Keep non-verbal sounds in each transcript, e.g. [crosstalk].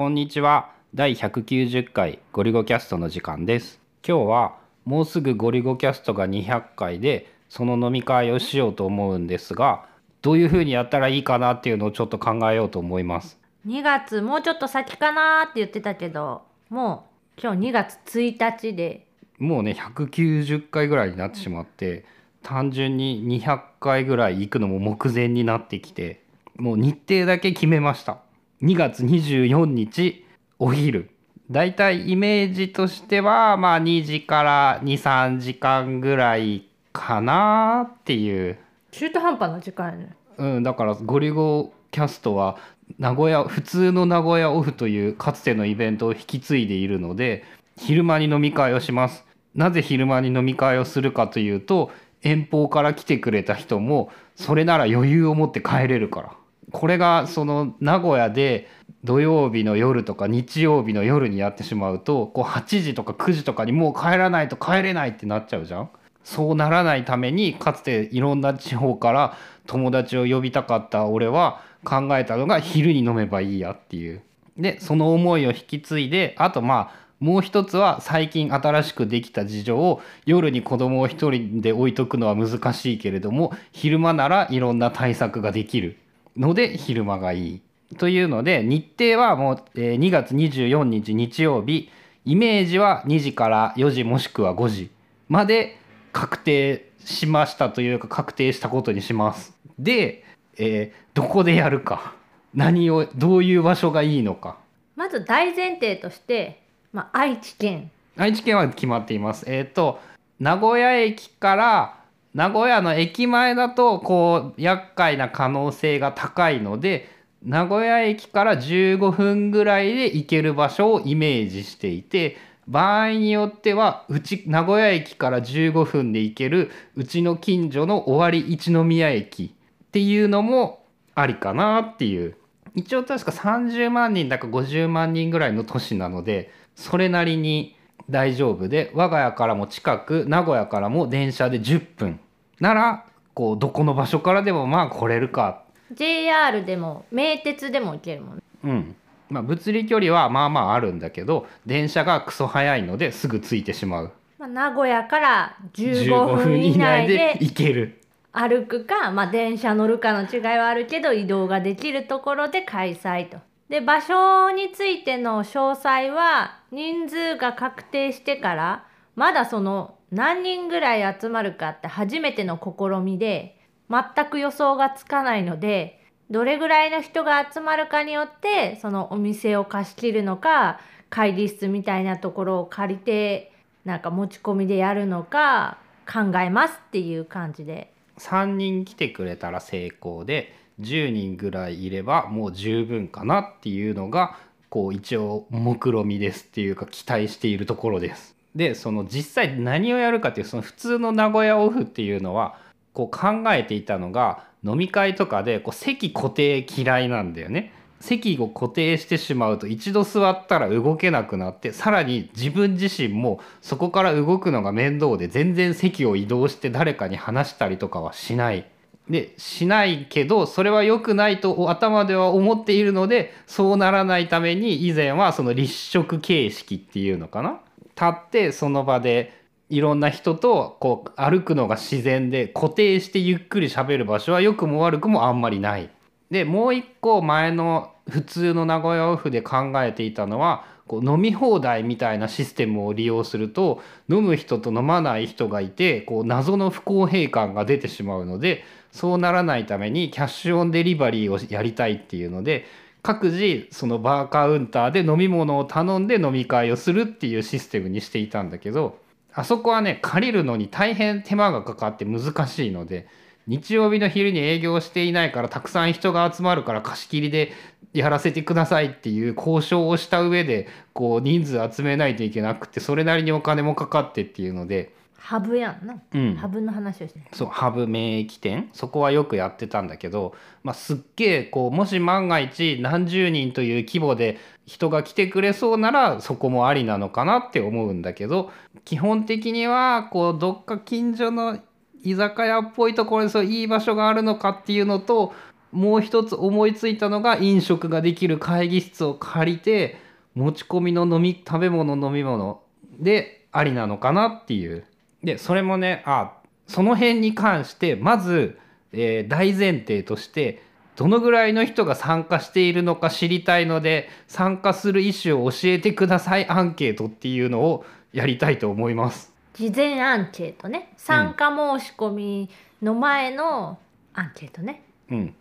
こんにちは。第190回ゴリゴキャストの時間です。今日はもうすぐゴリゴキャストが200回でその飲み会をしようと思うんですがどういう風にやったらいいかなっていうのをちょっと考えようと思います。2月もうちょっと先かなって言ってたけどもう今日2月1日で。もうね190回ぐらいになってしまって単純に200回ぐらい行くのも目前になってきてもう日程だけ決めました2月24日お昼。だいたいイメージとしてはまあ2時から23時間ぐらいかなっていう。中途半端な時間やね。うん、だからゴリゴキャストは名古屋普通の名古屋オフというかつてのイベントを引き継いでいるので昼間に飲み会をします。なぜ昼間に飲み会をするかというと遠方から来てくれた人もそれなら余裕を持って帰れるからこれがその名古屋で土曜日の夜とか日曜日の夜にやってしまうとこう8時とか9時とかにもう帰らないと帰れないってなっちゃうじゃんそうならないためにかつていろんな地方から友達を呼びたかった俺は考えたのが昼に飲めばいいやっていう。でその思いを引き継いであとまあもう一つは最近新しくできた事情を夜に子供を一人で置いとくのは難しいけれども昼間ならいろんな対策ができるので昼間がいい。というので日程はもう、えー2月24日日曜日イメージは2時から4時もしくは5時まで確定しましたというか確定したことにします。で、えーどこでやるか何をどういう場所がいいのかまず大前提として、まあ、愛知県愛知県は決まっています。えっ、と名古屋駅から名古屋の駅前だとこう厄介な可能性が高いので名古屋駅から15分ぐらいで行ける場所をイメージしていて場合によってはうち名古屋駅から15分で行けるうちの近所の尾張一宮駅っていうのもありかなっていう。一応確か30万人だか50万人ぐらいの都市なのでそれなりに大丈夫で我が家からも近く名古屋からも電車で10分。ならこうどこの場所からでもまあ来れるか。JR でも名鉄でも行けるもんね。うん。まあ物理距離はまあまああるんだけど電車がクソ早いのですぐ着いてしまう。まあ、名古屋から15分以内で行ける。歩くか、まあ、電車乗るかの違いはあるけど移動ができるところで開催と。で場所についての詳細は人数が確定してからまだその何人ぐらい集まるかって初めての試みで全く予想がつかないのでどれぐらいの人が集まるかによってそのお店を貸し切るのか会議室みたいなところを借りてなんか持ち込みでやるのか考えますっていう感じで。3人来てくれたら成功で10人ぐらいいればもう十分かなっていうのがこう一応目論見ですっていうか期待しているところです。でその実際何をやるかっていうその普通の名古屋オフっていうのはこう考えていたのが飲み会とかでこう席固定嫌いなんだよね。席を固定してしまうと一度座ったら動けなくなってさらに自分自身もそこから動くのが面倒で全然席を移動して誰かに話したりとかはしない。でしないけどそれは良くないと頭では思っているのでそうならないために以前はその立食形式っていうのかな？立ってその場でいろんな人とこう歩くのが自然で固定してゆっくり喋る場所は良くも悪くもあんまりない。でもう一個前の普通の名古屋オフで考えていたのはこう飲み放題みたいなシステムを利用すると飲む人と飲まない人がいてこう謎の不公平感が出てしまうのでそうならないためにキャッシュオンデリバリーをやりたいっていうので各自そのバーカウンターで飲み物を頼んで飲み会をするっていうシステムにしていたんだけどあそこはね借りるのに大変手間がかかって難しいので日曜日の昼に営業していないからたくさん人が集まるから貸し切りでやらせてくださいっていう交渉をした上でこう人数集めないといけなくてそれなりにお金もかかってっていうので、ハブやんな、うん、ハブの話をして。そうハブ免疫店そこはよくやってたんだけど、まあ、すっげえこうもし万が一何十人という規模で人が来てくれそうならそこもありなのかなって思うんだけど基本的にはこうどっか近所の居酒屋っぽいところにそういい場所があるのかっていうのともう一つ思いついたのが飲食ができる会議室を借りて持ち込みの飲み食べ物飲み物でありなのかなっていう。でそれもねあその辺に関してまず、えー大前提としてどのぐらいの人が参加しているのか知りたいので参加する意思を教えてくださいアンケートっていうのをやりたいと思います。事前アンケートね。参加申し込みの前のアンケートね、うん、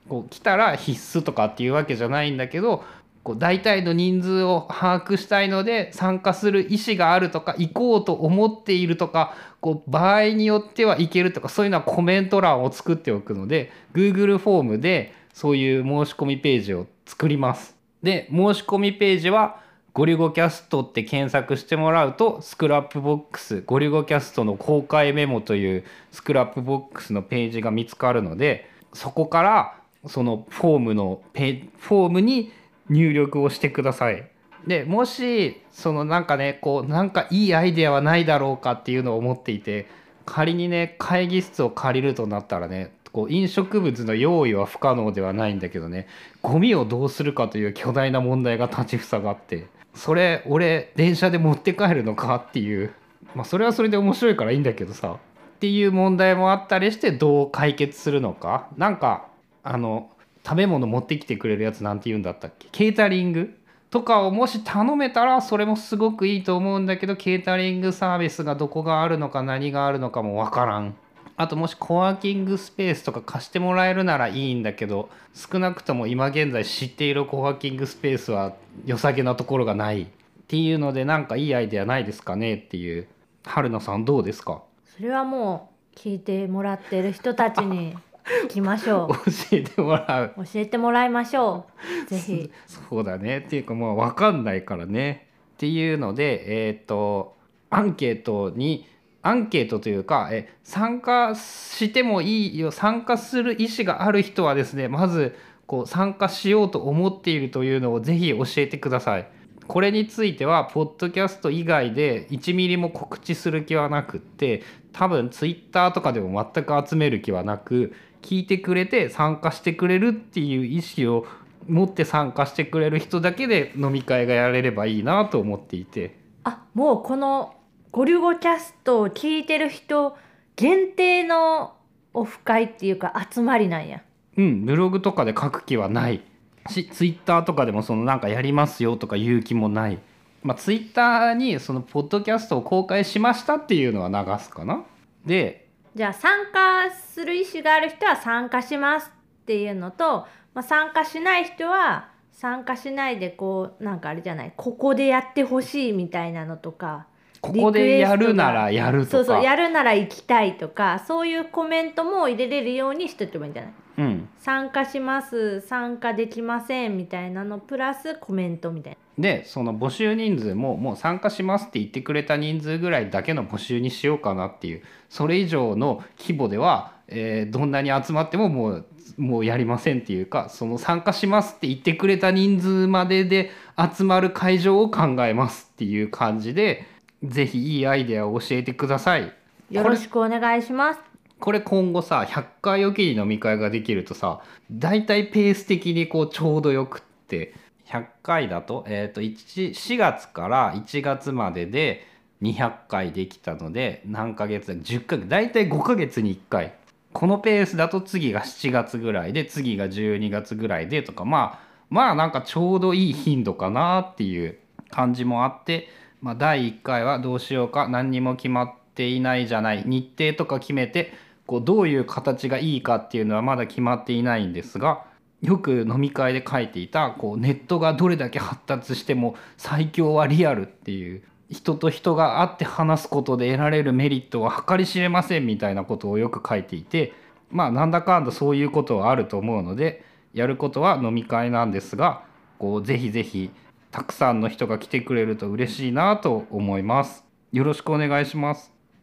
こう来たら必須とかっていうわけじゃないんだけどこう大体の人数を把握したいので参加する意思があるとか行こうと思っているとかこう場合によっては行けるとかそういうのはコメント欄を作っておくので Google フォームでそういう申し込みページを作ります。で申し込みページはごりゅごcastって検索してもらうと Scrapbox ごりゅごcastの公開メモという Scrapbox のページが見つかるのでそこからそのフォームのペフォームに入力をしてください。でもしそのなんかねこうなんかいいアイデアはないだろうかっていうのを思っていて仮にね会議室を借りるとなったらねこう飲食物の用意は不可能ではないんだけどねゴミをどうするかという [laughs] 巨大な問題が立ちふさがってそれ俺電車で持って帰るのかっていうまあそれはそれで面白いからいいんだけどさっていう問題もあったりしてどう解決するのか？なんかあの食べ物持ってきてくれるやつなんて言うんだったっけ？ケータリング？とかをもし頼めたらそれもすごくいいと思うんだけどケータリングサービスがどこがあるのか何があるのかもわからん。あともしコワーキングスペースとか貸してもらえるならいいんだけど少なくとも今現在知っているコワーキングスペースは良さげなところがないっていうのでなんかいいアイデアないですかねっていう。春菜さんどうですか？それはもう聞いてもらってる人たちに [laughs] 聞きましょ教えてもらう。う教えてもらいましょう。[laughs] ぜひ。そうだね。っていうかまあ分かんないからね。っていうのでえっ、とアンケートにアンケートというかえ参加してもいいよ。参加する意思がある人はですねまずこう参加しようと思っているというのをぜひ教えてください。これについてはポッドキャスト以外で1ミリも告知する気はなくって多分ツイッターとかでも全く集める気はなく聞いてくれて参加してくれるっていう意思を持って参加してくれる人だけで飲み会がやれればいいなと思っていて。あもうこのゴリュゴキャストを聞いてる人限定のオフ会っていうか集まりなんや。うんブログとかで書く気はないしツイッターとかでもそのなんかやりますよとか言う気もない。まあツイッターにそのポッドキャストを公開しましたっていうのは流すかな。でじゃあ参加する意思がある人は参加しますっていうのと、まあ、参加しない人は参加しないでこうなんかあれじゃないここでやってほしいみたいなのとかここでやるならやるとか。そうそうやるなら行きたいとかそういうコメントも入れれるようにしとけばいいんじゃない？うん。参加します参加できませんみたいなのプラスコメントみたいな。でその募集人数ももう参加しますって言ってくれた人数ぐらいだけの募集にしようかなっていうそれ以上の規模では、えーどんなに集まってももうもうやりませんっていうかその参加しますって言ってくれた人数までで集まる会場を考えますっていう感じでぜひいいアイデアを教えてください。よろしくお願いしますこれ今後さ100回おきに飲み会ができるとさ大体ペース的にこうちょうどよくって。100回だと,、えー、と4月から1月までで200回できたので何ヶ月だ10ヶ月大体5ヶ月に1回。このペースだと次が7月ぐらいで次が12月ぐらいでとかまあまあなんかちょうどいい頻度かなっていう感じもあって、まあ、第1回はどうしようか何にも決まっていないじゃない日程とか決めてこうどういう形がいいかっていうのはまだ決まっていないんですがよく飲み会で書いていたこうネットがどれだけ発達しても最強はリアルっていう人と人が会って話すことで得られるメリットは計り知れませんみたいなことをよく書いていてまあなんだかんだそういうことはあると思うのでやることは飲み会なんですがこうぜひぜひたくさんの人が来てくれると嬉しいなと思います。よろしくお願いします。